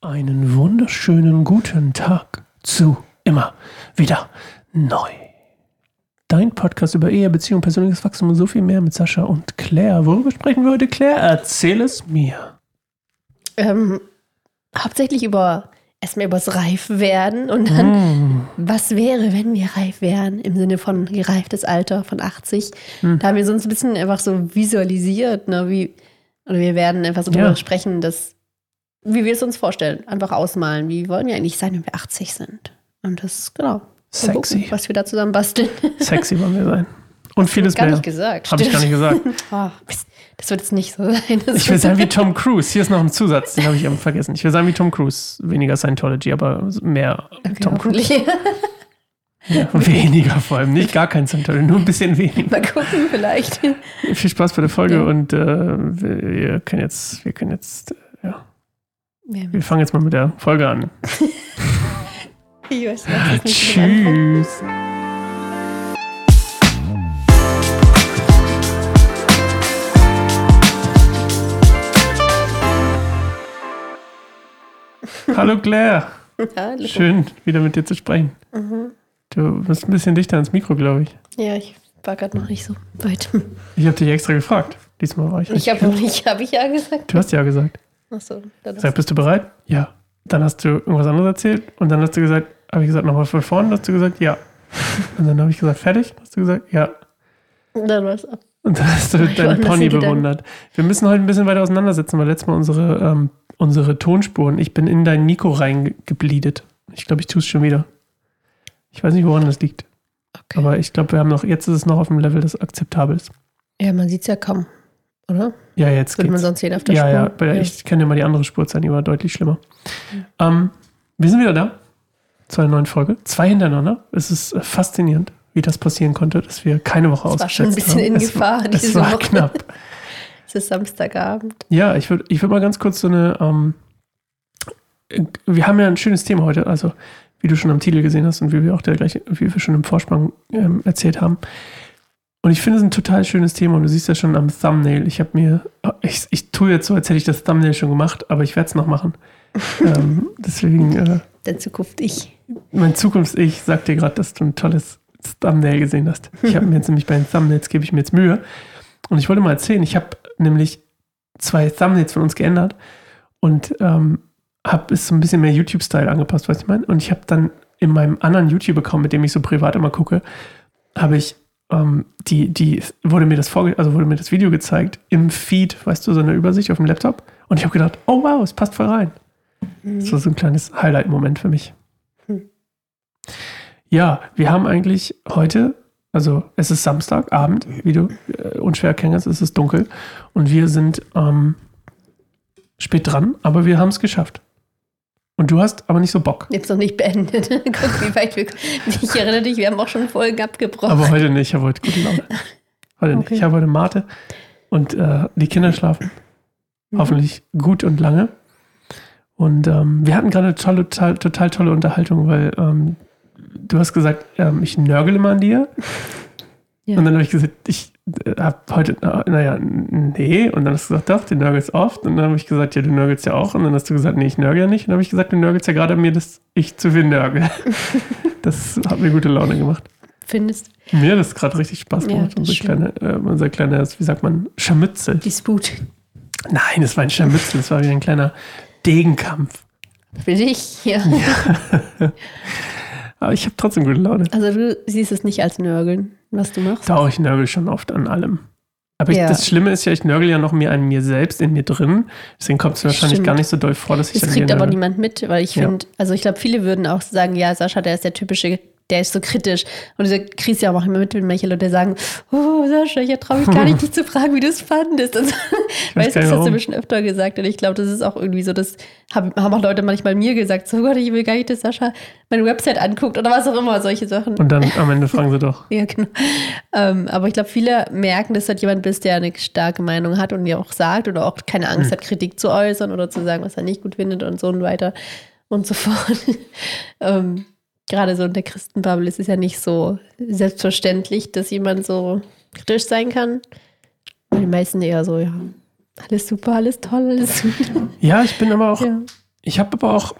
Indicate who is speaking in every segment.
Speaker 1: Einen wunderschönen guten Tag zu immer wieder neu. Dein Podcast über Ehe, Beziehung, persönliches Wachstum und so viel mehr mit Sascha und Claire. Worüber sprechen wir heute, Claire? Erzähl es mir.
Speaker 2: Ähm, hauptsächlich über erstmal übers Reifwerden und dann,
Speaker 1: Hm.
Speaker 2: was wäre, wenn wir reif wären, im Sinne von gereiftes Alter von 80.
Speaker 1: Hm.
Speaker 2: Da haben wir so uns ein bisschen einfach so visualisiert, ne, wie, oder wir werden einfach so
Speaker 1: Ja.
Speaker 2: darüber sprechen, dass, wie wir es uns vorstellen, einfach ausmalen, wie wollen wir eigentlich sein, wenn wir 80 sind. Und das, genau. Mal
Speaker 1: Sexy.
Speaker 2: Gucken, was wir da zusammen basteln.
Speaker 1: Sexy wollen wir sein. Und vieles
Speaker 2: Gar
Speaker 1: mehr.
Speaker 2: nicht gesagt.
Speaker 1: Habe ich gar nicht gesagt.
Speaker 2: Ah, das wird jetzt nicht so sein. Das
Speaker 1: Ich will sein wie Tom Cruise. Hier ist noch ein Zusatz, den habe ich eben vergessen. Ich will sein wie Tom Cruise. Weniger Scientology, aber mehr
Speaker 2: Okay,
Speaker 1: Tom Cruise. Ja, weniger vor allem. Nicht gar kein Scientology, nur ein bisschen weniger.
Speaker 2: Mal gucken, vielleicht.
Speaker 1: Viel Spaß bei der Folge
Speaker 2: Ja.
Speaker 1: und äh, wir wir können jetzt, wir können jetzt, äh, ja,
Speaker 2: Ja,
Speaker 1: wir fangen jetzt mal mit der Folge an.
Speaker 2: Anfang.
Speaker 1: Tschüss. Hallo Claire,
Speaker 2: Hallo.
Speaker 1: schön wieder mit dir zu sprechen.
Speaker 2: Mhm.
Speaker 1: Du bist ein bisschen dichter ans Mikro, glaube ich.
Speaker 2: Ja, ich war gerade noch nicht so weit.
Speaker 1: Ich habe dich extra gefragt. Diesmal war ich.
Speaker 2: Ich habe ich, hab ich ja gesagt.
Speaker 1: Du hast ja gesagt.
Speaker 2: Achso, dann
Speaker 1: sag, bist du bereit? Ja. Dann hast du irgendwas anderes erzählt und dann hast du gesagt, habe ich gesagt, nochmal von vorne, hast du gesagt, ja. Und dann habe ich gesagt, fertig, hast du gesagt, ja.
Speaker 2: dann war's ab.
Speaker 1: Und dann hast du
Speaker 2: Ich war
Speaker 1: deinen Pony bewundert. Wir müssen heute ein bisschen weiter auseinandersetzen, weil letztes Mal unsere, ähm, unsere Tonspuren, ich bin in dein Mikro reingebleedet. Ich glaube, ich tue es schon wieder. Ich weiß nicht, woran das liegt.
Speaker 2: Okay.
Speaker 1: Aber ich glaube, wir haben noch, jetzt ist es noch auf dem Level, das akzeptabel ist.
Speaker 2: ja, man sieht es ja kaum, oder?
Speaker 1: Ja, jetzt
Speaker 2: Würde man sonst sehen auf der
Speaker 1: Ja,
Speaker 2: Spur.
Speaker 1: ja, weil ich kenne ja mal die andere Spur sein, die war deutlich schlimmer. Ähm, wir sind wieder da zu einer neuen Folge. Zwei hintereinander. Es ist äh, faszinierend, wie das passieren konnte, dass wir keine Woche
Speaker 2: Es war schon ein
Speaker 1: ausgesetzt
Speaker 2: bisschen
Speaker 1: haben.
Speaker 2: in
Speaker 1: es,
Speaker 2: Gefahr,
Speaker 1: Es
Speaker 2: diese
Speaker 1: war
Speaker 2: Woche.
Speaker 1: knapp.
Speaker 2: Es ist Samstagabend.
Speaker 1: Ja, ich würde ich würd mal ganz kurz so eine. Ähm, äh, wir haben ja ein schönes Thema heute, also wie du schon am Titel gesehen hast und wie wir auch der gleiche, wie wir schon im Vorspann ähm, erzählt haben. Und ich finde es ein total schönes Thema und du siehst ja schon am Thumbnail. Ich habe mir, ich, ich tue jetzt so, als hätte ich das Thumbnail schon gemacht, aber ich werde es noch machen. ähm, deswegen, äh,
Speaker 2: Denn Zukunft ich.
Speaker 1: mein Zukunfts-Ich sagt dir gerade, dass du ein tolles Thumbnail gesehen hast. Ich habe mir jetzt nämlich bei den Thumbnails gebe ich mir jetzt Mühe. Und ich wollte mal erzählen, ich habe nämlich zwei Thumbnails von uns geändert und ähm, habe es so ein bisschen mehr YouTube-Style angepasst, du, ich meine? Und ich habe dann in meinem anderen YouTube-Account, mit dem ich so privat immer gucke, habe ich ähm, die, die, wurde mir das vorge also wurde mir das Video gezeigt im Feed, weißt du, so eine Übersicht auf dem Laptop. Und ich habe gedacht, oh wow, es passt voll rein. Das war so ein kleines Highlight-Moment für mich.
Speaker 2: Hm.
Speaker 1: Ja, wir haben eigentlich heute, also es ist Samstagabend, wie du äh, unschwer erkennen kannst, es ist dunkel und wir sind ähm, spät dran, aber wir haben es geschafft. Und du hast aber nicht so Bock.
Speaker 2: Jetzt noch nicht beendet. Guck, wie weit wir. Ich erinnere dich, wir haben auch schon Folgen abgebrochen.
Speaker 1: Aber heute nicht, ich habe heute gute Laune. Heute nicht.
Speaker 2: Okay.
Speaker 1: Ich habe heute Mate und äh, die Kinder schlafen
Speaker 2: Mhm.
Speaker 1: hoffentlich gut und lange. Und ähm, wir hatten gerade eine tolle, total, total tolle Unterhaltung, weil ähm, du hast gesagt, ähm, ich nörgele immer an dir.
Speaker 2: Ja.
Speaker 1: Und dann habe ich gesagt, ich habe heute, na, naja, nee. Und dann hast du gesagt, doch, du nörgelst oft. Und dann habe ich gesagt, ja, du nörgelst ja auch. Und dann hast du gesagt, nee, ich nörgel ja nicht. Und dann habe ich gesagt, du nörgelst ja gerade an mir, dass ich zu viel nörgel. das hat mir gute Laune gemacht.
Speaker 2: Findest
Speaker 1: Mir hat das gerade richtig Spaß
Speaker 2: Ja,
Speaker 1: gemacht.
Speaker 2: das
Speaker 1: unser, kleiner, äh, unser kleiner, wie sagt man, Scharmützel.
Speaker 2: Disput.
Speaker 1: Nein, es war ein Scharmützel, es war wie ein kleiner Degenkampf.
Speaker 2: Für dich, ja.
Speaker 1: Aber ich habe trotzdem gute Laune.
Speaker 2: Also du siehst es nicht als Nörgeln, was du machst.
Speaker 1: Doch, ich nörgel schon oft an allem. Aber ich,
Speaker 2: Ja.
Speaker 1: das Schlimme ist ja, ich nörgel ja noch mehr an mir selbst, in mir drin. Deswegen kommt es wahrscheinlich
Speaker 2: Stimmt.
Speaker 1: gar nicht so doll vor, dass ich
Speaker 2: Das kriegt aber niemand mit, weil ich
Speaker 1: Ja.
Speaker 2: finde, also ich glaube, viele würden auch sagen, ja, Sascha, der ist der typische, der ist so kritisch. Und diese kriegst ja auch immer mit, wenn manche Leute sagen, oh, Sascha, ich traue mich gar nicht, dich zu fragen, wie du es fandest. Und so.
Speaker 1: weiß
Speaker 2: Weißt du, das hast du mir schon öfter gesagt. Und ich glaube, das ist auch irgendwie so, das haben, haben auch Leute manchmal mir gesagt, so Gott, ich will gar nicht, dass Sascha meine Website anguckt oder was auch immer, solche Sachen.
Speaker 1: Und dann am Ende fragen sie doch.
Speaker 2: Ja, genau. Ähm, aber ich glaube, viele merken, dass du halt jemand bist, der eine starke Meinung hat und dir auch sagt oder auch keine Angst hat, Kritik zu äußern oder zu sagen, was er nicht gut findet und so und weiter und so fort. ähm, Gerade so in der Christenbubble ist es ja nicht so selbstverständlich, dass jemand so kritisch sein kann. Und die meisten eher so, ja, alles super, alles toll, alles gut.
Speaker 1: Ja, ich bin aber auch,
Speaker 2: Ja.
Speaker 1: ich habe aber auch,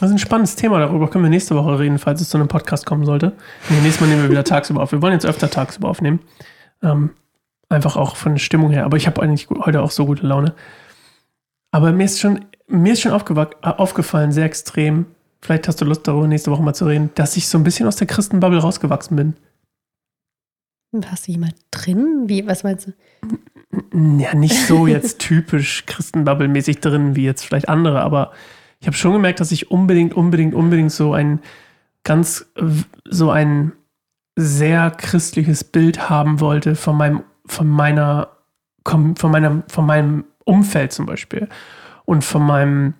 Speaker 1: das ist ein spannendes Thema, darüber können wir nächste Woche reden, falls es zu einem Podcast kommen sollte. Nee, nächstes Mal nehmen wir wieder tagsüber auf. Wir wollen jetzt öfter tagsüber aufnehmen. Ähm, einfach auch von der Stimmung her. Aber ich habe eigentlich heute auch so gute Laune. Aber mir ist schon, mir ist schon aufgefallen, sehr extrem, vielleicht hast du Lust darüber nächste Woche mal zu reden, dass ich so ein bisschen aus der Christenbubble rausgewachsen bin.
Speaker 2: Hast du jemand drin? Wie, was meinst du?
Speaker 1: Ja, nicht so jetzt typisch Christenbubble-mäßig drin wie jetzt vielleicht andere, aber ich habe schon gemerkt, dass ich unbedingt, unbedingt, unbedingt so ein ganz, so ein sehr christliches Bild haben wollte von meinem, von meiner, von meinem, von meinem Umfeld zum Beispiel und von meinem,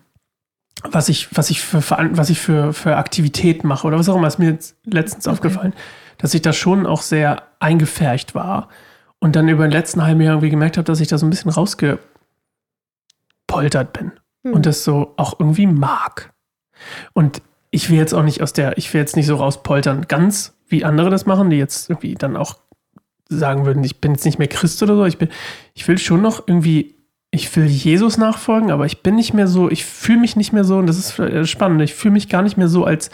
Speaker 1: was ich, was ich für, was ich für, für Aktivitäten mache oder was auch immer, ist mir jetzt letztens okay. aufgefallen, dass ich da schon auch sehr eingefärcht war und dann über den letzten halben Jahr irgendwie gemerkt habe, dass ich da so ein bisschen rausgepoltert bin hm. und das so auch irgendwie mag. Und ich will jetzt auch nicht aus der, ich will jetzt nicht so rauspoltern, ganz wie andere das machen, die jetzt irgendwie dann auch sagen würden, ich bin jetzt nicht mehr Christ oder so. Ich bin, ich will schon noch irgendwie, ich will Jesus nachfolgen, aber ich bin nicht mehr so, ich fühle mich nicht mehr so, und das ist äh, spannend, ich fühle mich gar nicht mehr so als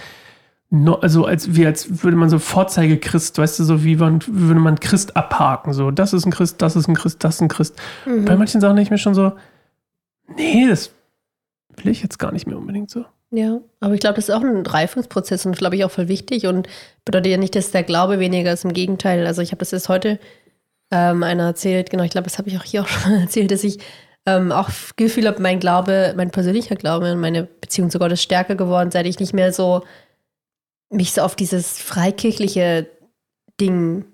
Speaker 1: no, also als wie als würde man so Vorzeige-Christ, weißt du, so wie man, würde man Christ abhaken. So, das ist ein Christ, das ist ein Christ, das ist ein Christ. Mhm. Bei manchen Sachen denke ich mir schon so, nee, das will ich jetzt gar nicht mehr unbedingt so.
Speaker 2: Ja, aber ich glaube, das ist auch ein Reifungsprozess und glaube ich auch voll wichtig und bedeutet ja nicht, dass der Glaube weniger ist. Im Gegenteil. Also ich habe das jetzt heute ähm, einer erzählt, genau, ich glaube, das habe ich auch hier auch schon erzählt, dass ich ähm, auch Gefühl habe, mein Glaube, mein persönlicher Glaube und meine Beziehung zu Gott ist stärker geworden, seit ich nicht mehr so mich so auf dieses freikirchliche Ding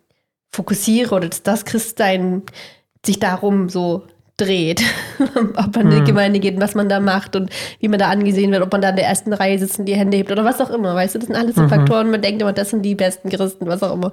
Speaker 2: fokussiere oder dass das Christsein sich darum so dreht, ob man in die hm. Gemeinde geht, was man da macht und wie man da angesehen wird, ob man da in der ersten Reihe sitzt und die Hände hebt oder was auch immer, weißt du, das sind alles so mhm. Faktoren, man denkt immer, das sind die besten Christen, was auch immer.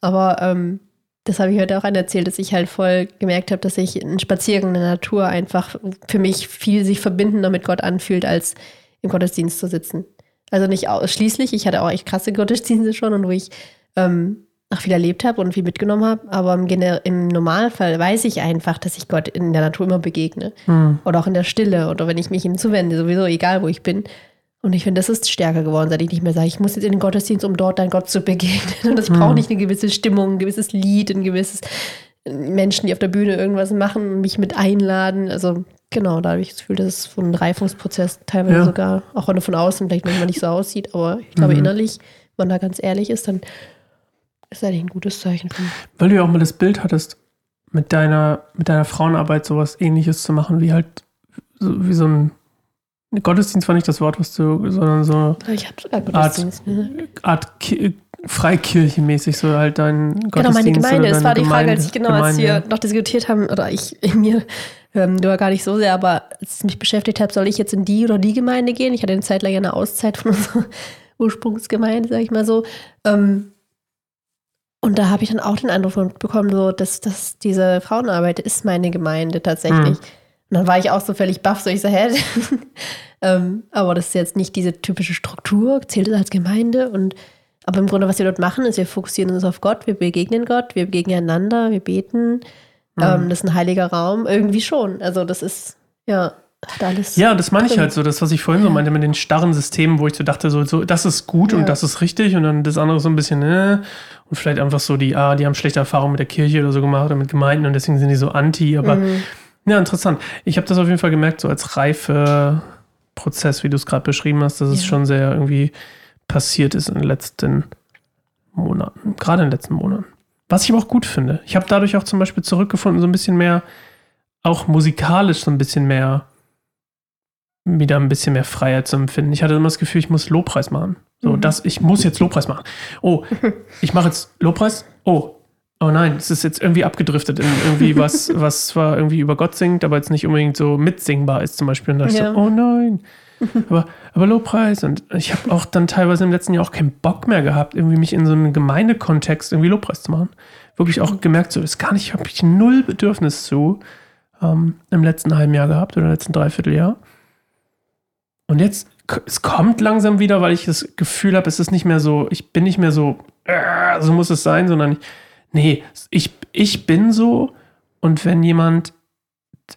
Speaker 2: Aber ähm, das habe ich heute auch erzählt, dass ich halt voll gemerkt habe, dass sich ein Spaziergang in der Natur einfach für mich viel sich verbindender mit Gott anfühlt, als im Gottesdienst zu sitzen. Also nicht ausschließlich, ich hatte auch echt krasse Gottesdienste schon und wo ich ähm, auch viel erlebt habe und viel mitgenommen habe. Aber im, im, Normalfall weiß ich einfach, dass ich Gott in der Natur immer begegne. Hm. Oder auch in der Stille oder wenn ich mich ihm zuwende, sowieso egal, wo ich bin. Und ich finde, das ist stärker geworden, seit ich nicht mehr sage, ich muss jetzt in den Gottesdienst, um dort dein Gott zu begegnen. Und ich hm. brauche nicht eine gewisse Stimmung, ein gewisses Lied, ein gewisses Menschen, die auf der Bühne irgendwas machen mich mit einladen. Also Genau, da habe ich das Gefühl, das ist so ein Reifungsprozess, teilweise ja. sogar, auch wenn er von außen vielleicht manchmal nicht so aussieht, aber ich glaube mhm. innerlich, wenn man da ganz ehrlich ist, dann ist das eigentlich ein gutes Zeichen.
Speaker 1: Weil du ja auch mal das Bild hattest, mit deiner, mit deiner Frauenarbeit sowas ähnliches zu machen, wie halt, so, wie so ein Gottesdienst war nicht das Wort, was du, sondern so
Speaker 2: ich habe sogar Gottesdienst.
Speaker 1: Art, ne? Art Freikirchenmäßig so halt dein Gottesdienst.
Speaker 2: Genau, meine Gemeinde. Das war die Frage, als ich genau, Gemeinde. als wir noch diskutiert haben, oder ich in mir ähm, du war gar nicht so sehr, aber als ich mich beschäftigt habe, soll ich jetzt in die oder die Gemeinde gehen? Ich hatte eine Zeit lang eine Auszeit von unserer Ursprungsgemeinde, sag ich mal so. Ähm, und da habe ich dann auch den Eindruck bekommen, so, dass, dass diese Frauenarbeit ist meine Gemeinde tatsächlich. Mhm. Und dann war ich auch so völlig baff, so ich so, hä? ähm, aber das ist jetzt nicht diese typische Struktur, zählt es als Gemeinde. Und aber im Grunde, was wir dort machen, ist, wir fokussieren uns auf Gott, wir begegnen Gott, wir begegnen einander, wir beten, Mhm. Ähm, das ist ein heiliger Raum. Irgendwie schon. Also das ist, ja, hat alles.
Speaker 1: Ja, das meine ich halt so, das, was ich vorhin so meinte mit den starren Systemen, wo ich so dachte, so, so das ist gut ja. und das ist richtig und dann das andere so ein bisschen, äh, und vielleicht einfach so die, ah, die haben schlechte Erfahrungen mit der Kirche oder so gemacht oder mit Gemeinden und deswegen sind die so anti, aber mhm. Ja, interessant. Ich habe das auf jeden Fall gemerkt, so als reife Prozess, wie du es gerade beschrieben hast, dass ja. es schon sehr irgendwie passiert ist in den letzten Monaten, gerade in den letzten Monaten. Was ich aber auch gut finde. Ich habe dadurch auch zum Beispiel zurückgefunden, so ein bisschen mehr, auch musikalisch so ein bisschen mehr, wieder ein bisschen mehr Freiheit zu empfinden. Ich hatte immer das Gefühl, ich muss Lobpreis machen. So, mhm. das, ich muss jetzt Lobpreis machen. Oh, ich mache jetzt Lobpreis. Oh, oh nein, es ist jetzt irgendwie abgedriftet in irgendwie was, was zwar irgendwie über Gott singt, aber jetzt nicht unbedingt so mitsingbar ist zum Beispiel. Und da ja. so, oh nein. aber, aber Lobpreis. Und ich habe auch dann teilweise im letzten Jahr auch keinen Bock mehr gehabt, irgendwie mich in so einem Gemeindekontext irgendwie Lobpreis zu machen. Wirklich auch gemerkt, so ist gar nicht, habe ich null Bedürfnis zu ähm, im letzten halben Jahr gehabt oder letzten Dreivierteljahr. Und jetzt, es kommt langsam wieder, weil ich das Gefühl habe, es ist nicht mehr so, ich bin nicht mehr so, äh, so muss es sein, sondern ich, nee, ich, ich bin so und wenn jemand,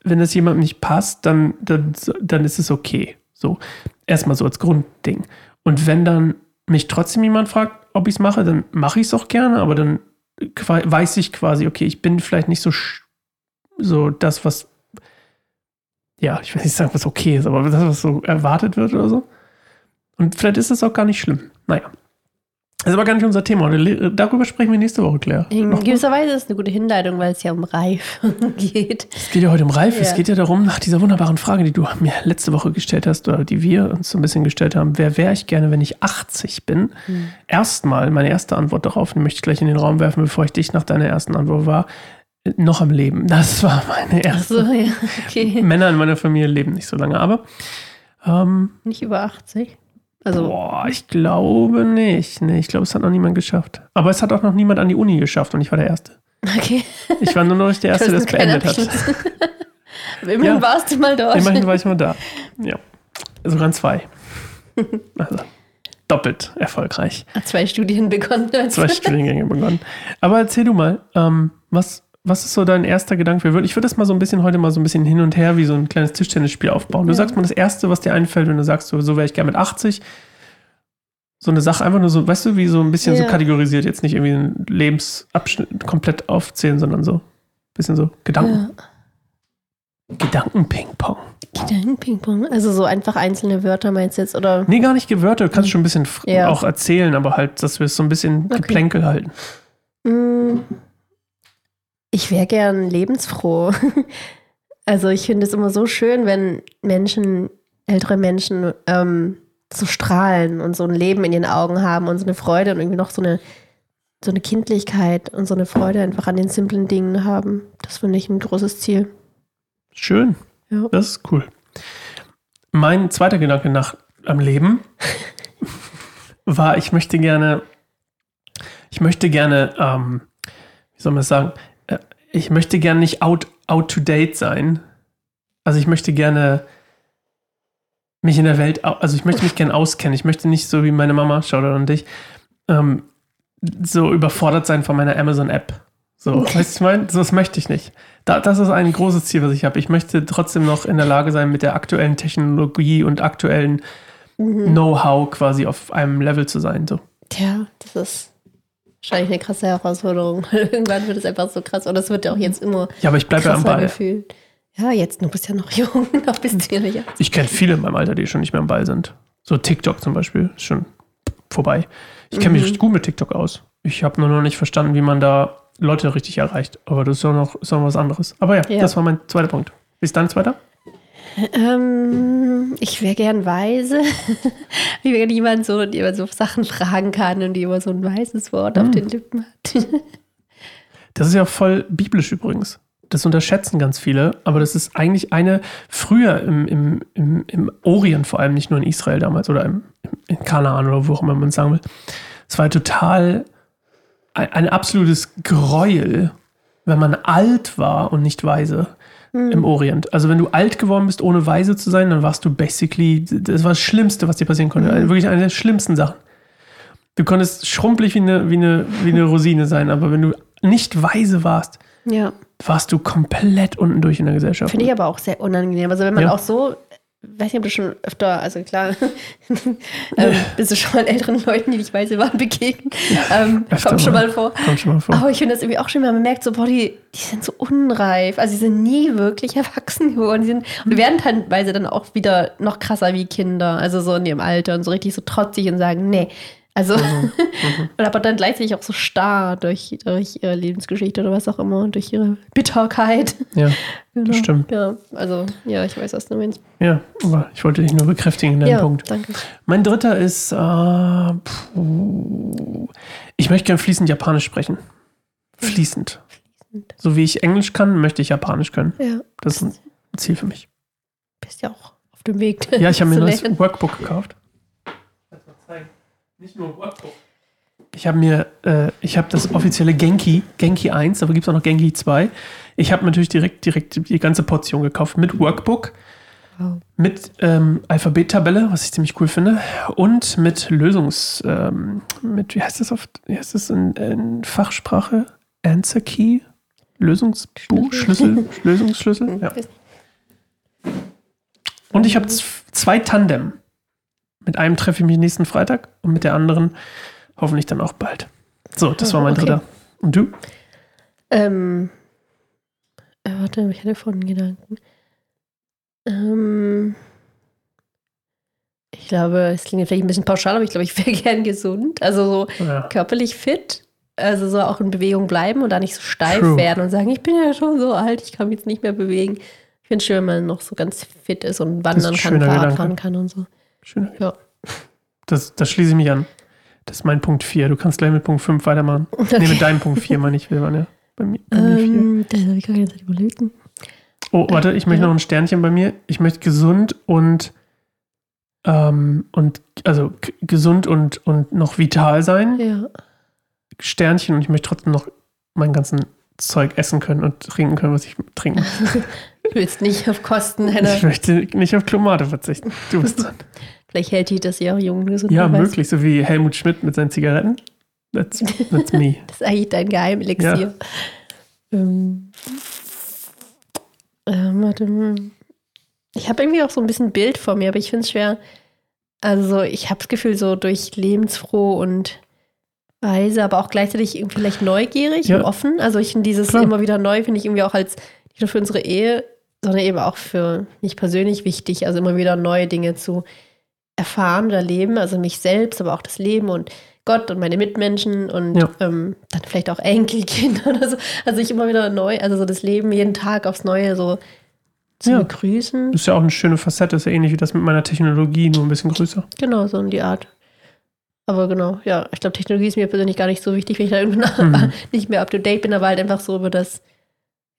Speaker 1: wenn es jemandem nicht passt, dann, dann, dann ist es okay. So, erstmal so als Grundding. Und wenn dann mich trotzdem jemand fragt, ob ich es mache, dann mache ich es auch gerne, aber dann weiß ich quasi, okay, ich bin vielleicht nicht so, so das, was, ja, ich will nicht sagen, was okay ist, aber das, was so erwartet wird oder so. Und vielleicht ist das auch gar nicht schlimm. Naja. Das ist aber gar nicht unser Thema. Darüber sprechen wir nächste Woche, Claire.
Speaker 2: In
Speaker 1: Noch
Speaker 2: gewisser Weise ist es eine gute Hinleitung, weil es ja um Reifen geht.
Speaker 1: Es geht ja heute um Reife. Es
Speaker 2: Ja.
Speaker 1: geht ja darum, nach dieser wunderbaren Frage, die du mir letzte Woche gestellt hast oder die wir uns so ein bisschen gestellt haben. Wer wäre ich gerne, wenn ich 80 bin? Erstmal, meine erste Antwort darauf, die möchte ich gleich in den Raum werfen, bevor ich dich nach deiner ersten Antwort war. Noch am Leben. Das war meine
Speaker 2: Ach
Speaker 1: erste.
Speaker 2: so, ja, okay.
Speaker 1: Männer in meiner Familie leben nicht so lange, aber ähm,
Speaker 2: Nicht über 80. Also,
Speaker 1: boah, ich glaube nicht. Nee, ich glaube, es hat noch niemand geschafft. Aber es hat auch noch niemand an die Uni geschafft und ich war der Erste.
Speaker 2: okay.
Speaker 1: Ich war nur noch nicht der Erste, der es beendet hat.
Speaker 2: Aber Immerhin
Speaker 1: Ja.
Speaker 2: warst du mal dort.
Speaker 1: Immerhin war ich mal da. Ja. Sogar zwei. Also doppelt erfolgreich.
Speaker 2: Hat zwei Studien begonnen.
Speaker 1: Zwei Studiengänge begonnen. Aber erzähl du mal, ähm, was, was ist so dein erster Gedanke? Ich würde das mal so ein bisschen heute mal so ein bisschen hin und her wie so ein kleines Tischtennisspiel aufbauen. Du
Speaker 2: Ja.
Speaker 1: sagst mal das Erste, was dir einfällt, wenn du sagst, so, so wäre ich gerne mit 80. So eine Sache, einfach nur so, weißt du, wie so ein bisschen so
Speaker 2: Ja.
Speaker 1: kategorisiert, jetzt nicht irgendwie einen Lebensabschnitt komplett aufzählen, sondern so ein bisschen so Gedanken.
Speaker 2: Ja.
Speaker 1: Gedanken-Ping-Pong.
Speaker 2: Gedanken-Ping-Pong. Also so einfach einzelne Wörter meinst du jetzt? Oder?
Speaker 1: Nee, gar nicht Gewörter. Du kannst schon ein bisschen auch erzählen, aber halt, dass wir es so ein bisschen
Speaker 2: Okay.
Speaker 1: Geplänkel halten.
Speaker 2: Mm, Ich wäre gern lebensfroh. Also ich finde es immer so schön, wenn Menschen, ältere Menschen, ähm, so strahlen und so ein Leben in ihren Augen haben und so eine Freude und irgendwie noch so eine, so eine Kindlichkeit und so eine Freude einfach an den simplen Dingen haben. Das finde ich ein großes Ziel.
Speaker 1: Schön.
Speaker 2: Ja.
Speaker 1: Das ist cool. Mein zweiter Gedanke nach am Leben war, ich möchte gerne, ich möchte gerne, ähm, wie soll man das sagen, ich möchte gerne nicht out, out to date sein. Also ich möchte gerne mich in der Welt, also ich möchte mich gerne auskennen. Ich möchte nicht so wie meine Mama, schau da an dich, ähm, so überfordert sein von meiner Amazon-App. So, weißt du, was ich meine? So, das möchte ich nicht. Da, das ist ein großes Ziel, was ich habe. Ich möchte trotzdem noch in der Lage sein, mit der aktuellen Technologie und aktuellen
Speaker 2: Mhm.
Speaker 1: Know-how quasi auf einem Level zu sein. So.
Speaker 2: Tja, das ist wahrscheinlich eine krasse Herausforderung. Irgendwann wird es einfach so krass. Und das wird ja auch jetzt immer
Speaker 1: Ja, aber ich bleibe ja am Ball.
Speaker 2: gefühlt. Ja, jetzt, du bist ja noch jung, noch bist du ja nicht.
Speaker 1: Ich kenne viele in meinem Alter, die schon nicht mehr am Ball sind. So TikTok zum Beispiel ist schon vorbei. Ich kenne mich
Speaker 2: Mhm.
Speaker 1: richtig gut mit TikTok aus. Ich habe nur noch nicht verstanden, wie man da Leute richtig erreicht. Aber das ist auch noch, ist noch was anderes. Aber ja,
Speaker 2: Ja.
Speaker 1: das war mein zweiter Punkt. Ist dein zweiter?
Speaker 2: Ähm, ich wäre gern weise. ich wäre jemand so, der immer so Sachen fragen kann und die immer so ein weißes Wort auf
Speaker 1: Hm.
Speaker 2: den Lippen hat.
Speaker 1: Das ist ja voll biblisch übrigens. Das unterschätzen ganz viele, aber das ist eigentlich eine, früher im, im, im, im Orient, vor allem nicht nur in Israel damals oder im, in Kanaan oder wo auch immer man sagen will, es war total ein, ein absolutes Gräuel, wenn man alt war und nicht weise im Orient. Also wenn du alt geworden bist, ohne weise zu sein, dann warst du basically, das war das Schlimmste, was dir passieren konnte. Also Wirklich eine der schlimmsten Sachen. Du konntest schrumpelig wie eine, wie, eine, wie eine Rosine sein, aber wenn du nicht weise warst,
Speaker 2: ja,
Speaker 1: warst du komplett unten durch in der Gesellschaft.
Speaker 2: finde ich aber auch sehr unangenehm. Also wenn man
Speaker 1: Ja.
Speaker 2: auch so, weiß nicht, ob du schon öfter, also klar, ähm, bist du schon mal älteren Leuten, die nicht weise waren, begegnet. Ähm, kommt schon
Speaker 1: mal.
Speaker 2: vor.
Speaker 1: Kommt schon mal vor.
Speaker 2: Aber ich finde das irgendwie auch schön, weil man merkt so, boah, die, die sind so unreif. Also die sind nie wirklich erwachsen geworden. Die sind, und werden teilweise dann auch wieder noch krasser wie Kinder. Also so in ihrem Alter und so richtig so trotzig und sagen, nee. Also,
Speaker 1: Mhm.
Speaker 2: und aber dann gleichzeitig auch so starr durch, durch ihre Lebensgeschichte oder was auch immer und durch ihre Bitterkeit.
Speaker 1: Ja,
Speaker 2: Genau.
Speaker 1: stimmt.
Speaker 2: Ja, also, ja, ich weiß, was du meinst.
Speaker 1: ja, aber ich wollte dich nur bekräftigen in deinem
Speaker 2: ja,
Speaker 1: Punkt.
Speaker 2: danke.
Speaker 1: Mein dritter ist, äh, ich möchte gerne fließend Japanisch sprechen. Fließend. So wie ich Englisch kann, möchte ich Japanisch können.
Speaker 2: Ja,
Speaker 1: Das ist ein Ziel für mich.
Speaker 2: bist ja auch auf dem Weg.
Speaker 1: Ja, ich habe mir ein neues. Workbook gekauft. Nicht nur Workbook. Ich habe mir, äh, ich habe das offizielle Genki, Genki 1, aber gibt es auch noch Genki 2. Ich habe natürlich direkt, direkt die ganze Portion gekauft mit Workbook,
Speaker 2: Wow.
Speaker 1: mit ähm, Alphabettabelle, was ich ziemlich cool finde, und mit Lösungs, ähm, mit, wie heißt das auf, wie heißt das in, in Fachsprache? Answer Key? Lösungsbuch?
Speaker 2: Schlüssel.
Speaker 1: Schlüssel? Lösungsschlüssel? Ja. Und ich habe zwei Tandem. Mit einem treffe ich mich nächsten Freitag und mit der anderen hoffentlich dann auch bald. So, das war mein
Speaker 2: Okay.
Speaker 1: dritter. Und du?
Speaker 2: Ähm, äh, warte, ich hatte vorhin einen Gedanken. Ähm, ich glaube, es klingt vielleicht ein bisschen pauschal, aber ich glaube, ich wäre gern gesund. Also so
Speaker 1: Ja.
Speaker 2: körperlich fit. Also so auch in Bewegung bleiben und da nicht so steif
Speaker 1: True.
Speaker 2: werden und sagen, ich bin ja schon so alt, ich kann mich jetzt nicht mehr bewegen. Ich finde es schön, wenn man noch so ganz fit ist und wandern
Speaker 1: ein
Speaker 2: kann, Fahrrad
Speaker 1: Gedanke.
Speaker 2: fahren kann und so.
Speaker 1: Schön.
Speaker 2: Ja.
Speaker 1: Das, das schließe ich mich an. Das ist mein Punkt 4. Du kannst gleich mit Punkt 5 weitermachen. Nee, mit deinem Punkt 4 meine ich. Wir waren ja bei mir, bei mir 4.
Speaker 2: Ähm, das habe ich gerade jetzt überlegt.
Speaker 1: Oh, warte, ich möchte
Speaker 2: ja.
Speaker 1: noch ein Sternchen bei mir. Ich möchte gesund und, ähm, und also gesund und, und noch vital sein.
Speaker 2: Ja.
Speaker 1: Sternchen und ich möchte trotzdem noch mein ganzen Zeug essen können und trinken können, was ich trinken.
Speaker 2: Du willst nicht auf Kosten deiner.
Speaker 1: Ich möchte nicht auf Klomate verzichten. Du bist dran.
Speaker 2: Vielleicht hält die das ja auch jung gesund.
Speaker 1: Ja,
Speaker 2: wer weiß.
Speaker 1: möglich, so wie Helmut Schmidt mit seinen Zigaretten. That's, that's me.
Speaker 2: Das ist eigentlich dein Geheimelixier. Ähm, ähm, warte mal. Ich habe irgendwie auch so ein bisschen Bild vor mir, aber ich finde es schwer. Also ich habe das Gefühl, so durch lebensfroh und weise, aber auch gleichzeitig irgendwie vielleicht neugierig
Speaker 1: Ja.
Speaker 2: und offen. Also ich finde dieses
Speaker 1: Klar.
Speaker 2: immer wieder neu, finde ich irgendwie auch als für unsere Ehe, sondern eben auch für mich persönlich wichtig. Also immer wieder neue Dinge zu erfahren oder leben. Also mich selbst, aber auch das Leben und Gott und meine Mitmenschen und
Speaker 1: Ja.
Speaker 2: ähm, dann vielleicht auch Enkelkinder oder so. Also ich immer wieder neu, also so das Leben jeden Tag aufs Neue so zu
Speaker 1: Ja.
Speaker 2: begrüßen.
Speaker 1: Das ist ja auch eine schöne Facette, ist ja ähnlich wie das mit meiner Technologie, nur ein bisschen größer.
Speaker 2: Genau, so in die Art. Aber genau, ja, ich glaube, Technologie ist mir persönlich gar nicht so wichtig, wenn ich da irgendwann
Speaker 1: Mhm.
Speaker 2: nicht mehr up to date bin, aber halt einfach so über das,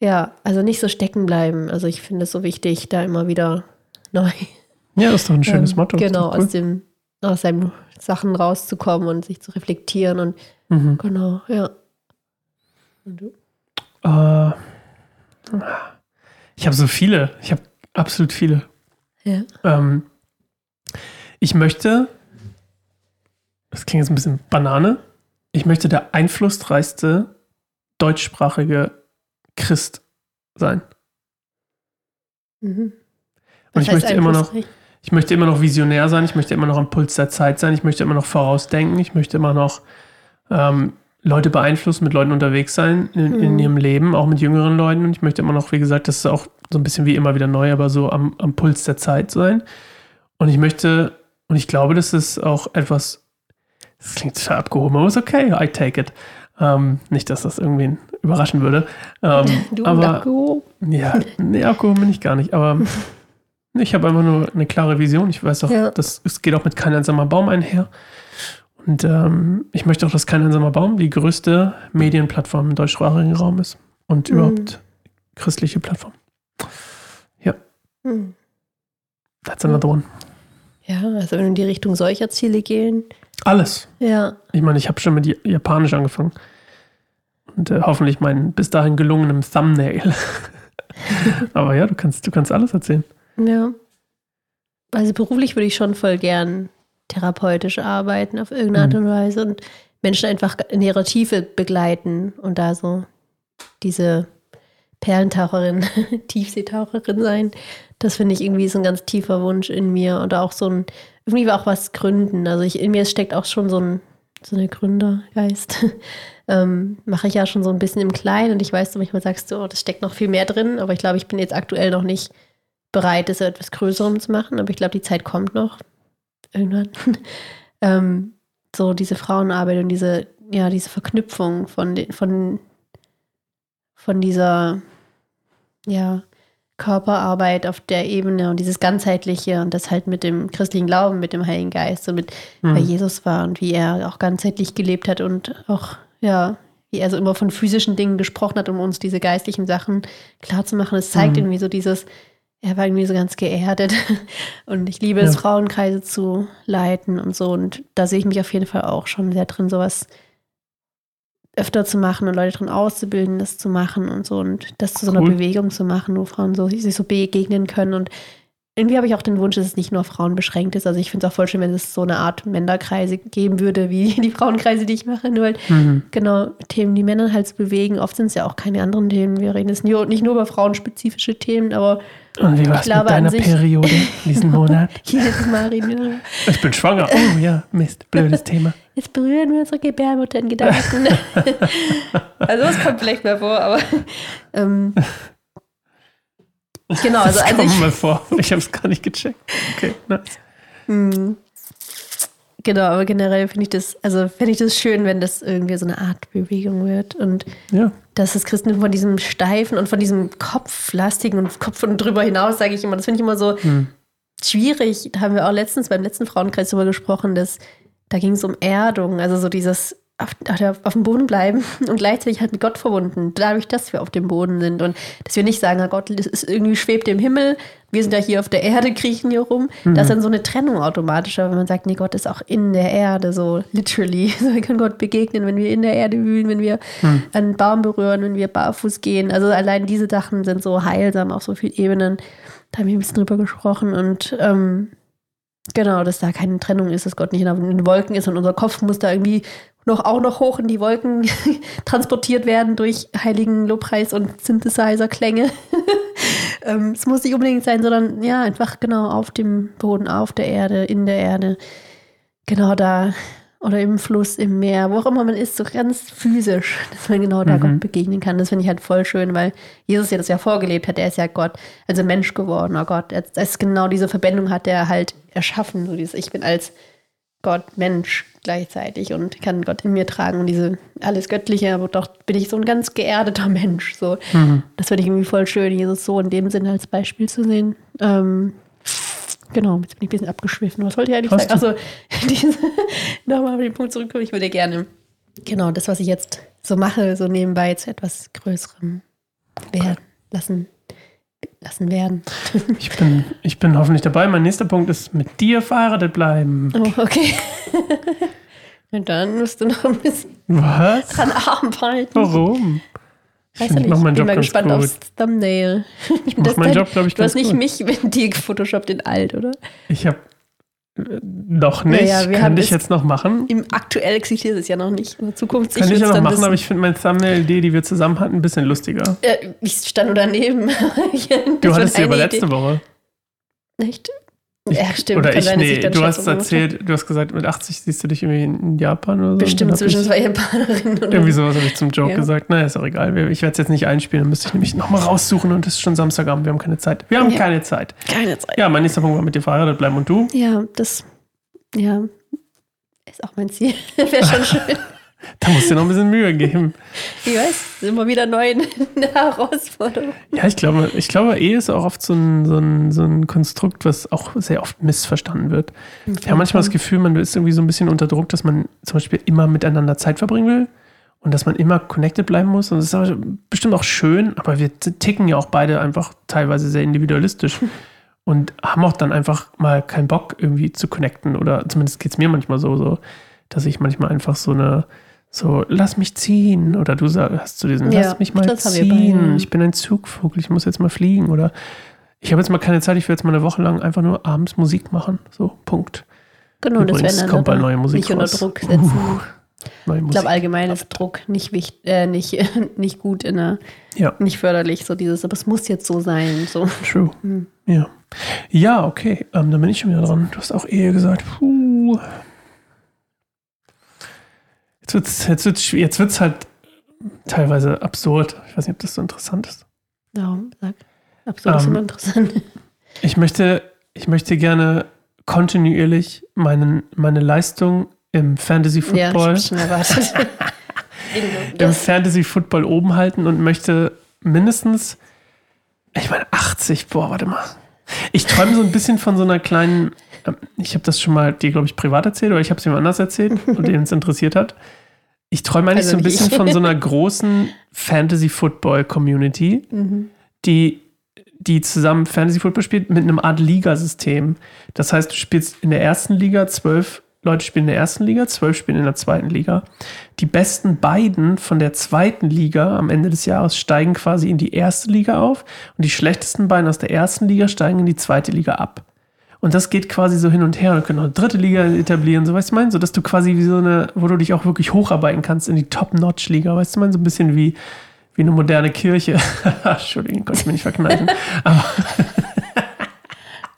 Speaker 2: ja, also nicht so stecken bleiben. Also ich finde es so wichtig, da immer wieder neu.
Speaker 1: Ja, das ist doch ein schönes
Speaker 2: ähm,
Speaker 1: Motto.
Speaker 2: Genau,
Speaker 1: cool.
Speaker 2: aus dem, aus seinen Sachen rauszukommen und sich zu reflektieren und
Speaker 1: Mhm.
Speaker 2: genau, ja. Und du?
Speaker 1: Äh, ich habe so viele. Ich habe absolut viele.
Speaker 2: Ja.
Speaker 1: Ähm, ich möchte, das klingt jetzt ein bisschen Banane, ich möchte der einflussreichste deutschsprachige Christ sein.
Speaker 2: Mhm.
Speaker 1: Und ich möchte immer noch, ich möchte immer noch visionär sein, ich möchte immer noch am Puls der Zeit sein, ich möchte immer noch vorausdenken, ich möchte immer noch ähm, Leute beeinflussen, mit Leuten unterwegs sein in, in
Speaker 2: Mhm.
Speaker 1: ihrem Leben, auch mit jüngeren Leuten. Und ich möchte immer noch, wie gesagt, das ist auch so ein bisschen wie immer wieder neu, aber so am, am Puls der Zeit sein. Und ich möchte, und ich glaube, das ist auch etwas, das klingt total abgehoben, aber ist okay, I take it. Ähm, nicht, dass das irgendwen überraschen würde. Ähm,
Speaker 2: Du
Speaker 1: aber
Speaker 2: Akku.
Speaker 1: ja, nee, abgehoben bin ich gar nicht, aber ich habe einfach nur eine klare Vision. Ich weiß auch,
Speaker 2: Ja.
Speaker 1: dass es geht auch mit kein einsamer Baum einher. Und ähm, ich möchte auch, dass kein einsamer Baum die größte Medienplattform im deutschsprachigen Raum ist. Und
Speaker 2: Mhm.
Speaker 1: überhaupt christliche Plattform.
Speaker 2: Hm.
Speaker 1: That's another one.
Speaker 2: Ja, also wenn wir in die Richtung solcher Ziele gehen.
Speaker 1: Alles.
Speaker 2: Ja,
Speaker 1: Ich meine, ich habe schon mit Ja- Japanisch angefangen. Und äh, hoffentlich meinen bis dahin gelungenen Thumbnail. Aber ja, du kannst, du kannst alles erzählen.
Speaker 2: ja. Also beruflich würde ich schon voll gern therapeutisch arbeiten auf irgendeine Art
Speaker 1: Mhm.
Speaker 2: und Weise und Menschen einfach in ihrer Tiefe begleiten und da so diese Perlentaucherin, Tiefseetaucherin sein. Das finde ich irgendwie so ein ganz tiefer Wunsch in mir und auch so ein, irgendwie auch was gründen. Also ich, in mir steckt auch schon so ein, so eine Gründergeist. Ähm, Mache ich ja schon so ein bisschen im Kleinen und ich weiß, du manchmal sagst du, oh, das steckt noch viel mehr drin, aber ich glaube, ich bin jetzt aktuell noch nicht bereit, das etwas Größerem zu machen, aber ich glaube, die Zeit kommt noch. Irgendwann. ähm, so diese Frauenarbeit und diese, ja, diese Verknüpfung von, von, von dieser, ja, Körperarbeit auf der Ebene und dieses ganzheitliche und das halt mit dem christlichen Glauben, mit dem Heiligen Geist und mit
Speaker 1: Mhm.
Speaker 2: wer Jesus war und wie er auch ganzheitlich gelebt hat und auch, ja, wie er so immer von physischen Dingen gesprochen hat, um uns diese geistlichen Sachen klarzumachen. Es zeigt
Speaker 1: Mhm.
Speaker 2: irgendwie so dieses, er war irgendwie so ganz geerdet und ich liebe es,
Speaker 1: Ja.
Speaker 2: Frauenkreise zu leiten und so und da sehe ich mich auf jeden Fall auch schon sehr drin, sowas öfter zu machen und Leute drin auszubilden, das zu machen und so und das zu so einer
Speaker 1: Cool.
Speaker 2: Bewegung zu machen, wo Frauen so, sich so begegnen können und irgendwie habe ich auch den Wunsch, dass es nicht nur auf Frauen beschränkt ist. Also ich finde es auch voll schön, wenn es so eine Art Männerkreise geben würde, wie die Frauenkreise, die ich mache. Nur halt,
Speaker 1: Mhm.
Speaker 2: genau, Themen, die Männer halt bewegen. Oft sind es ja auch keine anderen Themen. Wir reden jetzt nicht nur über frauenspezifische Themen, aber
Speaker 1: Und wie war es
Speaker 2: glaube
Speaker 1: mit deiner
Speaker 2: sich-
Speaker 1: Periode diesen Monat?
Speaker 2: jedes Mal reden wir darüber.
Speaker 1: Ich bin schwanger. Oh ja, Mist, blödes Thema.
Speaker 2: Jetzt berühren wir unsere Gebärmutter in Gedanken. also das kommt vielleicht mal vor, aber ähm, genau, also
Speaker 1: das kommt
Speaker 2: ich,
Speaker 1: mal vor. Ich habe es gar nicht gecheckt. Okay, nice.
Speaker 2: Hm. Genau, aber generell finde ich das, also finde ich das schön, wenn das irgendwie so eine Art Bewegung wird und
Speaker 1: Ja.
Speaker 2: dass das Christentum von diesem steifen und von diesem kopflastigen und Kopf und drüber hinaus, sage ich immer, das finde ich immer so schwierig. Da haben wir auch letztens beim letzten Frauenkreis drüber gesprochen, dass da ging es um Erdung, also so dieses auf, auf, dem Boden bleiben und gleichzeitig halt mit Gott verbunden, dadurch, dass wir auf dem Boden sind und dass wir nicht sagen, "Ah, Gott ist irgendwie schwebt im Himmel, wir sind ja hier auf der Erde, kriechen hier rum. Das ist dann so eine Trennung automatischer, wenn man sagt, nee, Gott ist auch in der Erde, so literally. So, wir können Gott begegnen, wenn wir in der Erde wühlen, wenn wir einen Baum berühren, wenn wir barfuß gehen. Also allein diese Sachen sind so heilsam auf so vielen Ebenen. Da haben wir ein bisschen drüber gesprochen und ähm, Genau, dass da keine Trennung ist, dass Gott nicht in den Wolken ist und unser Kopf muss da irgendwie noch auch noch hoch in die Wolken transportiert werden durch heiligen Lobpreis und Synthesizer-Klänge. ähm, es muss nicht unbedingt sein, sondern ja, einfach genau auf dem Boden, auf der Erde, in der Erde. Genau da. Oder im Fluss, im Meer, wo auch immer man ist, so ganz physisch, dass man genau da
Speaker 1: Mhm.
Speaker 2: Gott begegnen kann. Das finde ich halt voll schön, weil Jesus ja das ja vorgelebt hat. Er ist ja Gott, also Mensch gewordener Gott. Er er ist genau diese Verbindung hat er halt erschaffen. So dieses, ich bin als Gott Mensch gleichzeitig und kann Gott in mir tragen und diese alles Göttliche, aber doch bin ich so ein ganz geerdeter Mensch. So. Das finde ich irgendwie voll schön, Jesus so in dem Sinne als Beispiel zu sehen. Ähm, genau, jetzt bin ich ein bisschen abgeschwiffen. Was wollte ich eigentlich
Speaker 1: Hast
Speaker 2: sagen? Also, nochmal auf den Punkt zurückkommen. Ich würde gerne, genau, das, was ich jetzt so mache, so nebenbei zu etwas Größerem werden lassen, lassen werden.
Speaker 1: Ich bin, ich bin hoffentlich dabei. Mein nächster Punkt ist mit dir verheiratet bleiben.
Speaker 2: Oh, okay. Und dann musst du noch ein bisschen
Speaker 1: Was?
Speaker 2: dran arbeiten.
Speaker 1: Warum? Ich
Speaker 2: Weiß
Speaker 1: ich
Speaker 2: nicht.
Speaker 1: meinen
Speaker 2: Bin
Speaker 1: Job
Speaker 2: mal gespannt
Speaker 1: gut.
Speaker 2: aufs Thumbnail.
Speaker 1: Ich mache meinen Job, glaube ich,
Speaker 2: Du hast nicht
Speaker 1: gut.
Speaker 2: mich mit dir gefotoshoppt in alt, oder?
Speaker 1: Ich habe noch nicht.
Speaker 2: Wir haben
Speaker 1: Könnte ich jetzt noch machen.
Speaker 2: Im aktuell existiert es ja noch nicht. In der Zukunft
Speaker 1: Könnte ich ja noch machen,
Speaker 2: wissen.
Speaker 1: aber ich finde meine Thumbnail-Idee, die wir zusammen hatten, ein bisschen lustiger.
Speaker 2: Äh, ich stand nur daneben.
Speaker 1: Du hattest sie aber letzte Woche.
Speaker 2: Nicht? Ja, stimmt.
Speaker 1: Oder ich,
Speaker 2: sein,
Speaker 1: nee, du hast erzählt, du hast gesagt, mit 80 siehst du dich irgendwie in Japan oder so.
Speaker 2: Bestimmt zwischen zwei Japanerinnen. Oder
Speaker 1: Irgendwie sowas habe ich zum Joke
Speaker 2: Ja.
Speaker 1: gesagt. Naja, ist auch egal. Ich werde es jetzt nicht einspielen, dann müsste ich nämlich nochmal raussuchen und es ist schon Samstagabend. Wir haben keine Zeit. Wir haben
Speaker 2: Ja.
Speaker 1: keine Zeit.
Speaker 2: Keine Zeit.
Speaker 1: Ja, mein nächster Punkt war mit dir verheiratet bleiben und du?
Speaker 2: Ja, das ja, ist auch mein Ziel. Wäre schon schön.
Speaker 1: Da musst du dir noch ein bisschen Mühe geben.
Speaker 2: Ich weiß, immer wieder neu eine Herausforderung.
Speaker 1: Ja, ich glaube, ich glaube, Ehe ist auch oft so ein, so, ein, so ein Konstrukt, was auch sehr oft missverstanden wird. Wir haben manchmal das Gefühl, man ist irgendwie so ein bisschen unter Druck, dass man zum Beispiel immer miteinander Zeit verbringen will und dass man immer connected bleiben muss. Und das ist bestimmt auch schön, aber wir ticken ja auch beide einfach teilweise sehr individualistisch und haben auch dann einfach mal keinen Bock irgendwie zu connecten. Oder zumindest geht es mir manchmal so, so, dass ich manchmal einfach so eine so, lass mich ziehen. Oder du sagst zu diesem,
Speaker 2: Ja,
Speaker 1: lass mich mal ziehen. Ich bin ein Zugvogel, ich muss jetzt mal fliegen. Oder ich habe jetzt mal keine Zeit, ich will jetzt mal eine Woche lang einfach nur abends Musik machen. So, Punkt.
Speaker 2: Genau, das
Speaker 1: Übrigens
Speaker 2: werden
Speaker 1: kommt bald neue Musik
Speaker 2: nicht unter
Speaker 1: raus.
Speaker 2: Druck setzen.
Speaker 1: Uh, neue
Speaker 2: Ich
Speaker 1: Musik.
Speaker 2: glaube, allgemein ist Druck nicht, wichtig, äh, nicht, nicht gut, in der,
Speaker 1: ja,
Speaker 2: nicht förderlich. So dieses, aber es muss jetzt so sein. So.
Speaker 1: true. Ja. Ja, okay. Ähm, dann bin ich schon wieder dran. Du hast auch Ehe gesagt. Puh. Jetzt wird es jetzt wird's, jetzt wird's halt teilweise absurd. Ich weiß nicht, ob das so interessant ist.
Speaker 2: Darum, sag. Absolut ist
Speaker 1: Ähm,
Speaker 2: immer interessant.
Speaker 1: Ich möchte, ich möchte gerne kontinuierlich meinen, meine Leistung im Fantasy
Speaker 2: Ja, ich
Speaker 1: Football,
Speaker 2: schon
Speaker 1: im Fantasy Football oben halten und möchte mindestens, ich meine 80, boah, warte mal. Ich träume so ein bisschen von so einer kleinen, ich habe das schon mal dir, glaube ich, privat erzählt oder ich habe es jemand anders erzählt und den es interessiert hat. Ich träume eigentlich
Speaker 2: Also
Speaker 1: so ein bisschen von so einer großen Fantasy Football Community,
Speaker 2: Mhm.
Speaker 1: die, die zusammen Fantasy Football spielt mit einem Art Ligasystem. Das heißt, du spielst in der ersten Liga zwölf Leute spielen in der ersten Liga, zwölf spielen in der zweiten Liga. Die besten beiden von der zweiten Liga am Ende des Jahres steigen quasi in die erste Liga auf und die schlechtesten beiden aus der ersten Liga steigen in die zweite Liga ab. Und das geht quasi so hin und her und können auch eine dritte Liga etablieren, so weißt du mein, so dass du quasi wie so eine, wo du dich auch wirklich hocharbeiten kannst in die Top-Notch-Liga, weißt du mein, so ein bisschen wie, wie eine moderne Kirche. Entschuldigung, konnte ich mir nicht verkneifen. Aber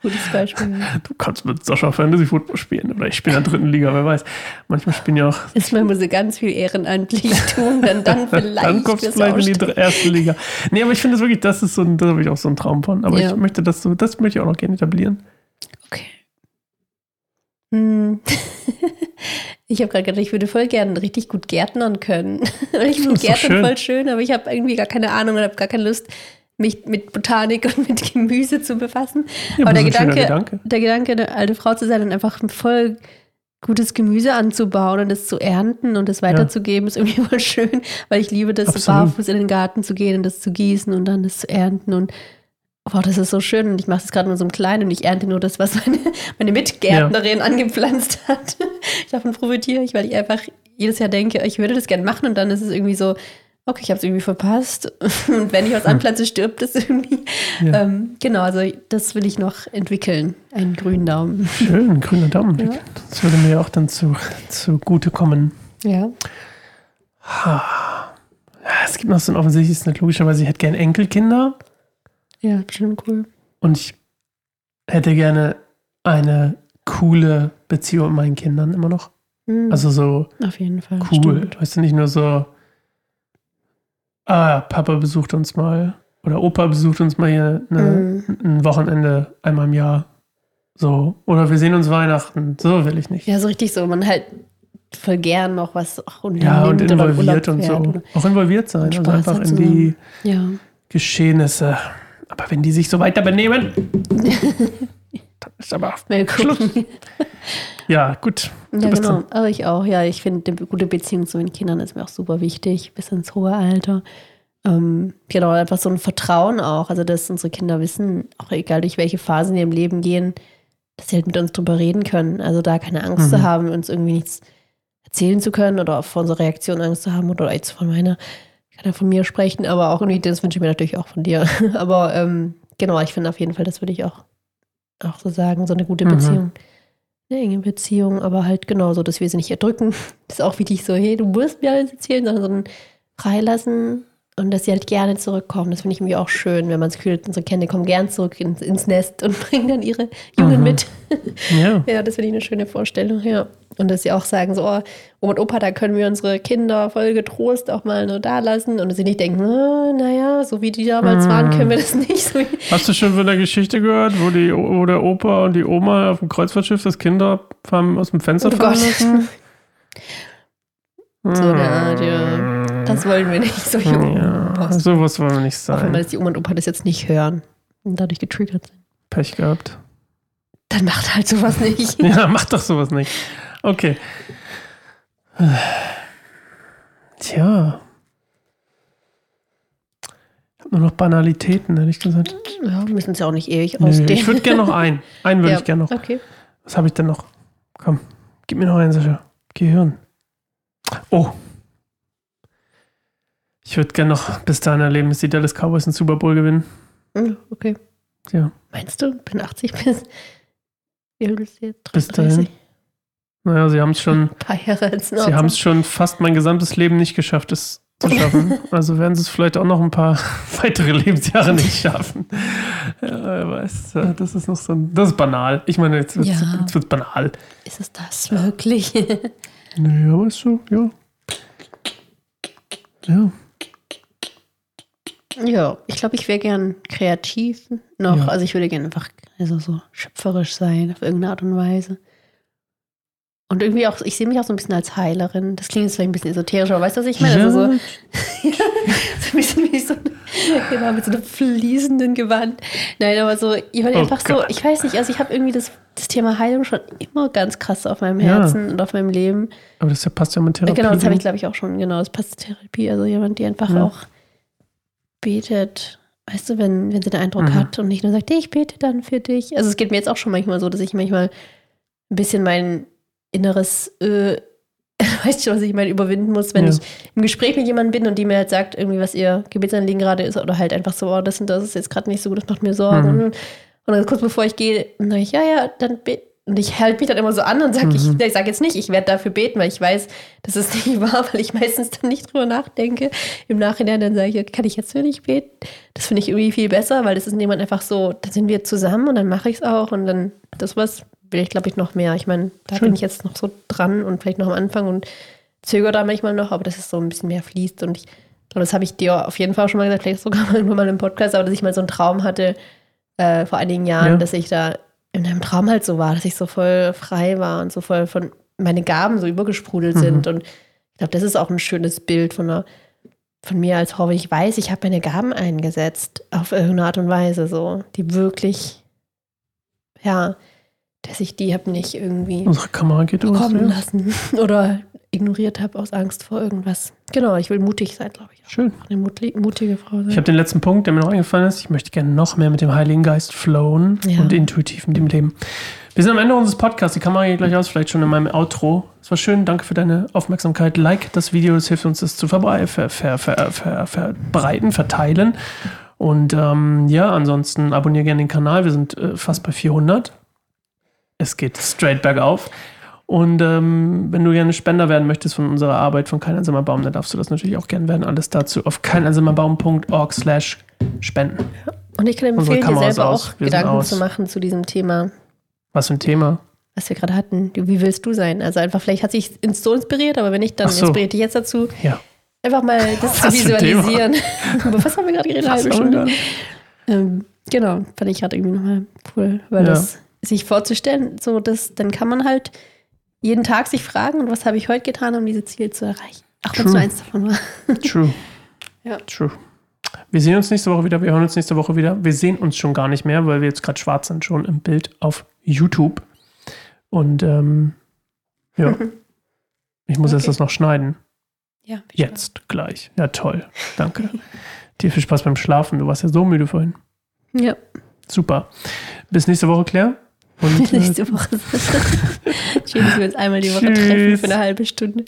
Speaker 2: Gutes Beispiel.
Speaker 1: du kannst mit Sascha Fantasy Football spielen oder ich spiele in der dritten Liga, wer weiß. Manchmal spielen ja auch
Speaker 2: Erstmal muss sie ganz viel ehrenamtlich tun, dann, dann vielleicht.
Speaker 1: dann kommst du vielleicht in die erste Liga. Nee, aber ich finde das wirklich, das ist so ein, da habe ich auch so einen Traum von. Aber
Speaker 2: Ja.
Speaker 1: ich möchte das so, das möchte ich auch noch gerne etablieren.
Speaker 2: Okay. Hm. Ich habe gerade gedacht, ich würde voll gerne richtig gut gärtnern können. Und ich finde Gärtnern
Speaker 1: schön.
Speaker 2: voll schön, aber ich habe irgendwie gar keine Ahnung und habe gar keine Lust, mich mit Botanik und mit Gemüse zu befassen.
Speaker 1: Ja,
Speaker 2: aber der Gedanke,
Speaker 1: Gedanke.
Speaker 2: der Gedanke, eine alte Frau zu sein und einfach voll gutes Gemüse anzubauen und das zu ernten und das weiterzugeben, ist irgendwie voll schön, weil ich liebe das, so barfuß in den Garten zu gehen und das zu gießen und dann das zu ernten und Wow, das ist so schön und ich mache das gerade nur so im Kleinen und ich ernte nur das, was meine, meine Mitgärtnerin angepflanzt hat. Davon profitiere ich, weil ich einfach jedes Jahr denke, ich würde das gerne machen und dann ist es irgendwie so, okay, ich habe es irgendwie verpasst und wenn ich was anpflanze, stirbt es irgendwie.
Speaker 1: Ja.
Speaker 2: Ähm, genau, also das will ich noch entwickeln, einen grünen Daumen.
Speaker 1: Schön, grüner Daumen.
Speaker 2: Ja.
Speaker 1: Das würde mir auch dann zu, zugute kommen.
Speaker 2: Ja.
Speaker 1: Ja, es gibt noch so ein offensichtliches, nicht logischerweise, ich hätte gerne Enkelkinder
Speaker 2: Ja, schon cool.
Speaker 1: und ich hätte gerne eine coole Beziehung mit meinen Kindern immer noch.
Speaker 2: Mhm,
Speaker 1: Also so
Speaker 2: auf jeden Fall.
Speaker 1: cool.
Speaker 2: stimmt.
Speaker 1: Weißt du, nicht nur so, ah, Papa besucht uns mal oder Opa besucht uns mal hier eine,
Speaker 2: Mhm.
Speaker 1: ein Wochenende einmal im Jahr. So. Oder wir sehen uns Weihnachten. So will ich nicht.
Speaker 2: Ja, so richtig so. Man halt voll gern noch was auch
Speaker 1: Ja, und involviert und so. Auch involviert sein.
Speaker 2: Und
Speaker 1: Also einfach in die
Speaker 2: Ja.
Speaker 1: Geschehnisse. Aber wenn die sich so weiter benehmen, dann ist aber.
Speaker 2: Gucken.
Speaker 1: Ja, gut.
Speaker 2: Ja, genau. Aber ich auch, ja. Ich finde, eine gute Beziehung zu den Kindern ist mir auch super wichtig, bis ins hohe Alter. Ähm, genau, einfach so ein Vertrauen auch. Also, dass unsere Kinder wissen, auch egal durch welche Phasen die im Leben gehen, dass sie halt mit uns drüber reden können. Also, da keine Angst
Speaker 1: Mhm.
Speaker 2: zu haben, uns irgendwie nichts erzählen zu können oder vor unserer Reaktion Angst zu haben oder jetzt von meiner, ich kann ja von mir sprechen, aber auch irgendwie, das wünsche ich mir natürlich auch von dir. aber ähm, genau, ich finde auf jeden Fall, das würde ich auch, auch so sagen, so eine gute
Speaker 1: Mhm.
Speaker 2: Beziehung eine enge Beziehung, aber halt genauso, dass wir sie nicht erdrücken. Das ist auch wichtig so, hey, du musst mir alles erzählen, sondern so freilassen und dass sie halt gerne zurückkommen. Das finde ich irgendwie auch schön, wenn man Gefühl hat, unsere Kinder kommen gern zurück ins, ins Nest und bringen dann ihre Jungen
Speaker 1: Mhm.
Speaker 2: mit.
Speaker 1: Ja.
Speaker 2: Ja, das finde ich eine schöne Vorstellung, ja. Und dass sie auch sagen, so, oh, Oma und Opa, da können wir unsere Kinder voll getrost auch mal nur da lassen und dass sie nicht denken, oh, naja, so wie die damals
Speaker 1: Mhm.
Speaker 2: waren, können wir das nicht. So,
Speaker 1: Hast du schon von der Geschichte gehört, wo, die, wo der Opa und die Oma auf dem Kreuzfahrtschiff das Kinder aus dem Fenster
Speaker 2: Oh
Speaker 1: fallen
Speaker 2: Gott.
Speaker 1: lassen?
Speaker 2: So eine Art, ja. Das wollen wir nicht, solche
Speaker 1: Ja,
Speaker 2: Opas.
Speaker 1: sowas wollen wir nicht
Speaker 2: Auch wenn man
Speaker 1: sein.
Speaker 2: die Oma und Opa das jetzt nicht hören und dadurch getriggert sind.
Speaker 1: Pech gehabt.
Speaker 2: Dann macht halt sowas nicht.
Speaker 1: Ja, mach doch sowas nicht. Okay. Tja. Ich habe nur noch Banalitäten, ehrlich gesagt.
Speaker 2: Ja, wir müssen es ja auch nicht ewig
Speaker 1: Nö,
Speaker 2: ausdehnen.
Speaker 1: ich würde gerne noch einen. Einen würde
Speaker 2: ja.
Speaker 1: ich gerne noch.
Speaker 2: Okay.
Speaker 1: Was habe ich denn noch? Komm, gib mir noch einen, Sascha. Gehirn. Oh. Ich würde gerne noch bis dahin erleben, dass die Dallas Cowboys einen Super Bowl gewinnen.
Speaker 2: Hm, Okay.
Speaker 1: Ja.
Speaker 2: Meinst du, bin 80 bis.
Speaker 1: Bis
Speaker 2: 33?
Speaker 1: dahin. Naja, sie haben es schon,
Speaker 2: Ein paar Jahre als
Speaker 1: sie haben es schon fast mein gesamtes Leben nicht geschafft, es zu schaffen. Also werden sie es vielleicht auch noch ein paar weitere Lebensjahre nicht schaffen. Ja, wer weiß. Das ist noch so ein, das ist banal. Ich meine, jetzt wird es
Speaker 2: Ja.
Speaker 1: jetzt wird's banal.
Speaker 2: Ist es das wirklich?
Speaker 1: Naja, weißt du, ja. Ja.
Speaker 2: Ja, ich glaube, ich wäre gern kreativ noch.
Speaker 1: Ja.
Speaker 2: Also ich würde gerne einfach also so schöpferisch sein auf irgendeine Art und Weise. Und irgendwie auch, ich sehe mich auch so ein bisschen als Heilerin. Das klingt jetzt vielleicht ein bisschen esoterisch, aber weißt du, was ich meine? Also so, Ja, so ein bisschen wie so eine, genau, mit so einem fließenden Gewand. Nein, aber so, ich meine
Speaker 1: Oh
Speaker 2: einfach so,
Speaker 1: Gott.
Speaker 2: ich weiß nicht, also ich habe irgendwie das, das Thema Heilung schon immer ganz krass auf meinem
Speaker 1: Ja.
Speaker 2: Herzen und auf meinem Leben.
Speaker 1: Aber das passt ja mit Therapie.
Speaker 2: Genau, das habe ich
Speaker 1: ne?
Speaker 2: glaube ich auch schon, genau, das passt zur Therapie. Also jemand, die einfach
Speaker 1: Ja.
Speaker 2: auch betet, weißt du, wenn, wenn sie den Eindruck
Speaker 1: Mhm.
Speaker 2: hat und nicht nur sagt, ich bete dann für dich. Also es geht mir jetzt auch schon manchmal so, dass ich manchmal ein bisschen mein, inneres, äh, weißt du, was ich meine, überwinden muss, wenn
Speaker 1: Ja.
Speaker 2: ich im Gespräch mit jemandem bin und die mir halt sagt, irgendwie, was ihr Gebetsanliegen gerade ist, oder halt einfach so, oh, das und das ist jetzt gerade nicht so gut, das macht mir Sorgen.
Speaker 1: Mhm.
Speaker 2: Und dann kurz bevor ich gehe, sage ich, ja, ja, dann bet. Und ich halte mich dann immer so an und sage,
Speaker 1: Mhm.
Speaker 2: ich, ich sage jetzt nicht, ich werde dafür beten, weil ich weiß, das ist nicht wahr, weil ich meistens dann nicht drüber nachdenke. Im Nachhinein dann sage ich, kann ich jetzt für dich beten? Das finde ich irgendwie viel besser, weil das ist jemand einfach so, da sind wir zusammen und dann mache ich es auch und dann, das was will ich, glaube ich, noch mehr. Ich meine, da
Speaker 1: Schön.
Speaker 2: bin ich jetzt noch so dran und vielleicht noch am Anfang und zögere da manchmal noch, aber dass es so ein bisschen mehr fließt und ich glaube, das habe ich dir auf jeden Fall schon mal gesagt, vielleicht sogar mal mal im Podcast, aber dass ich mal so einen Traum hatte äh, vor einigen Jahren,
Speaker 1: Ja.
Speaker 2: dass ich da in einem Traum halt so war, dass ich so voll frei war und so voll von meine Gaben so übergesprudelt
Speaker 1: Mhm.
Speaker 2: sind und ich glaube, das ist auch ein schönes Bild von einer von mir als Frau, wenn ich weiß, ich habe meine Gaben eingesetzt auf irgendeine Art und Weise, so, die wirklich, ja, dass ich die habe nicht irgendwie
Speaker 1: Unsere Kamera geht aus.
Speaker 2: kommen
Speaker 1: Ja.
Speaker 2: lassen oder ignoriert habe aus Angst vor irgendwas. Genau, ich will mutig sein, glaube ich. auch.
Speaker 1: Schön.
Speaker 2: Eine mutige Frau sein.
Speaker 1: Ich habe den letzten Punkt, der mir noch eingefallen ist. Ich möchte gerne noch mehr mit dem Heiligen Geist flowen
Speaker 2: Ja.
Speaker 1: und intuitiv mit ihm leben. Wir sind am Ende unseres Podcasts. Die Kamera geht gleich aus, vielleicht schon in meinem Outro. Es war schön. Danke für deine Aufmerksamkeit. Like das Video. Das hilft uns, das zu verbrei ver ver ver ver verbreiten, verteilen. Und ähm, ja, ansonsten abonniere gerne den Kanal. Wir sind äh, fast bei 400. Es geht straight bergauf. Und ähm, wenn du gerne Spender werden möchtest von unserer Arbeit von Kein einsamer Baum, dann darfst du das natürlich auch gerne werden. Alles dazu auf keineinsamerbaum.org slash spenden.
Speaker 2: Und ich kann empfehlen, dir selber auch Gedanken zu machen zu diesem Thema,
Speaker 1: Was für ein Thema.
Speaker 2: was wir gerade hatten. Wie willst du sein? Also einfach, vielleicht hat sich ins so inspiriert, aber wenn nicht, dann
Speaker 1: so.
Speaker 2: inspiriert dich jetzt dazu,
Speaker 1: Ja.
Speaker 2: einfach mal das zu visualisieren. Über was haben wir gerade geredet? Halbe Stunde. Ähm, genau, fand ich gerade irgendwie nochmal cool, weil
Speaker 1: Ja.
Speaker 2: das sich vorzustellen, so das, dann kann man halt jeden Tag sich fragen, und was habe ich heute getan, um diese Ziele zu erreichen. Auch wenn es nur eins davon war.
Speaker 1: True.
Speaker 2: Ja.
Speaker 1: True. Wir sehen uns nächste Woche wieder. Wir hören uns nächste Woche wieder. Wir sehen uns schon gar nicht mehr, weil wir jetzt gerade schwarz sind, schon im Bild auf YouTube. Und ähm, ja, ich muss jetzt
Speaker 2: Okay.
Speaker 1: das noch schneiden.
Speaker 2: Ja,
Speaker 1: Jetzt gleich. Ja, toll. Danke. Dir viel Spaß beim Schlafen. Du warst ja so müde vorhin.
Speaker 2: Ja,
Speaker 1: Super. Bis nächste Woche, Claire. Und äh,
Speaker 2: nächste Woche. Schön, dass wir uns einmal die Woche treffen
Speaker 1: Tschüss.
Speaker 2: für eine halbe Stunde.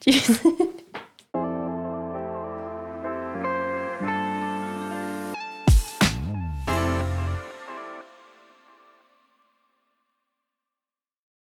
Speaker 2: Tschüss.